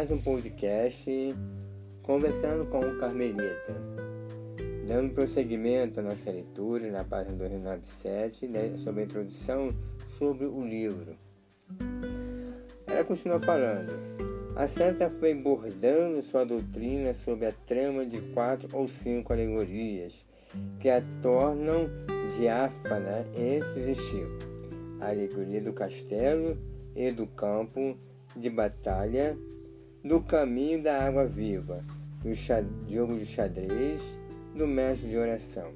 mais um podcast conversando com o Carmelita, dando prosseguimento à nossa leitura na página 297 né, sobre a introdução sobre o livro. Ela continua falando. A santa foi bordando sua doutrina sobre a trama de quatro ou cinco alegorias que a tornam diáfana e sugestiva. A alegoria do castelo e do campo de batalha, do caminho da água viva, do jogo de xadrez, do mestre de oração.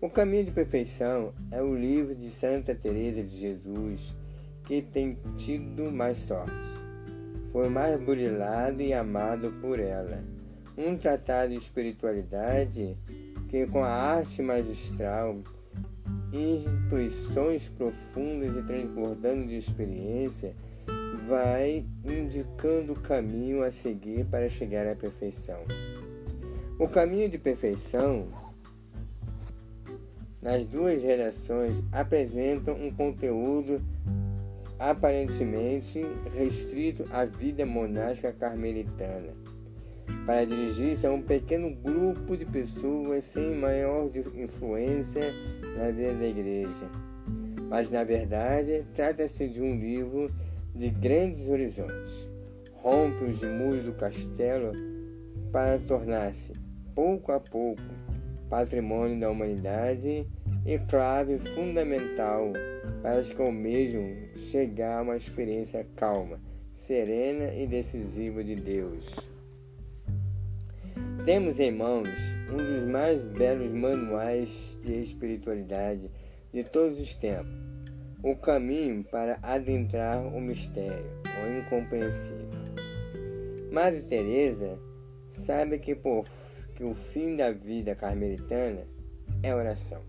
O Caminho de Perfeição é o livro de Santa Teresa de Jesus que tem tido mais sorte. Foi mais burilado e amado por ela. Um tratado de espiritualidade que com a arte magistral, intuições profundas e transbordando de experiência, vai indicando o caminho a seguir para chegar à perfeição. O caminho de perfeição, nas duas gerações, apresentam um conteúdo aparentemente restrito à vida monástica carmelitana, para dirigir-se a um pequeno grupo de pessoas sem maior influência na vida da igreja. Mas, na verdade, trata-se de um livro de grandes horizontes. Rompe os muros do castelo para tornar-se, pouco a pouco, patrimônio da humanidade e clave fundamental para que almejam chegar a uma experiência calma, serena e decisiva de Deus. Temos em mãos um dos mais belos manuais de espiritualidade de todos os tempos o caminho para adentrar o mistério, o incompreensível. Madre Teresa sabe que, por, que o fim da vida carmelitana é oração,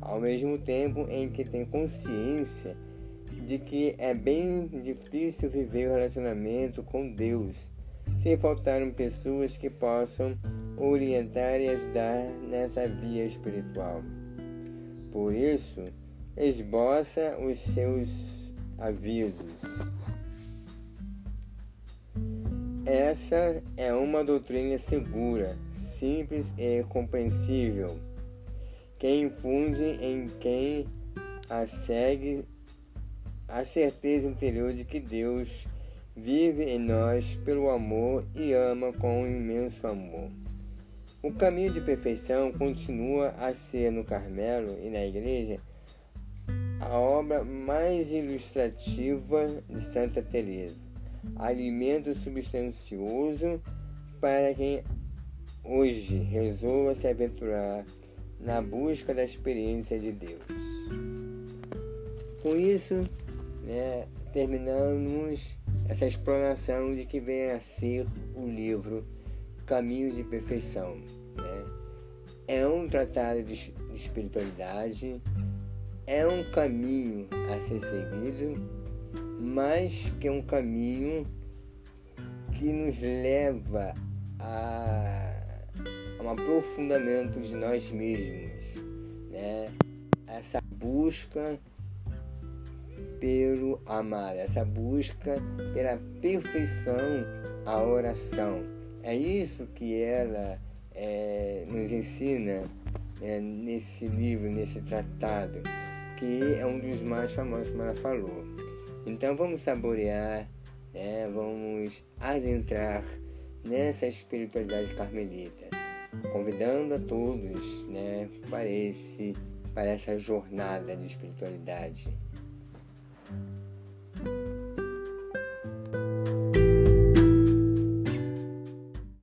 ao mesmo tempo em que tem consciência de que é bem difícil viver o relacionamento com Deus sem faltarem pessoas que possam orientar e ajudar nessa via espiritual. Por isso, esboça os seus avisos. Essa é uma doutrina segura, simples e compreensível, que infunde em quem a segue a certeza interior de que Deus vive em nós pelo amor e ama com um imenso amor. O caminho de perfeição continua a ser no Carmelo e na igreja a obra mais ilustrativa de Santa Teresa, alimento substancioso para quem hoje resolva se aventurar na busca da experiência de Deus. Com isso, né, terminamos essa explanação de que vem a ser o livro Caminhos de Perfeição. Né? É um tratado de, de espiritualidade é um caminho a ser seguido, mas que é um caminho que nos leva a, a um aprofundamento de nós mesmos, né? Essa busca pelo amar, essa busca pela perfeição, a oração. É isso que ela é, nos ensina é, nesse livro, nesse tratado que é um dos mais famosos, como ela falou. Então vamos saborear, né? vamos adentrar nessa espiritualidade carmelita, convidando a todos né, para, esse, para essa jornada de espiritualidade.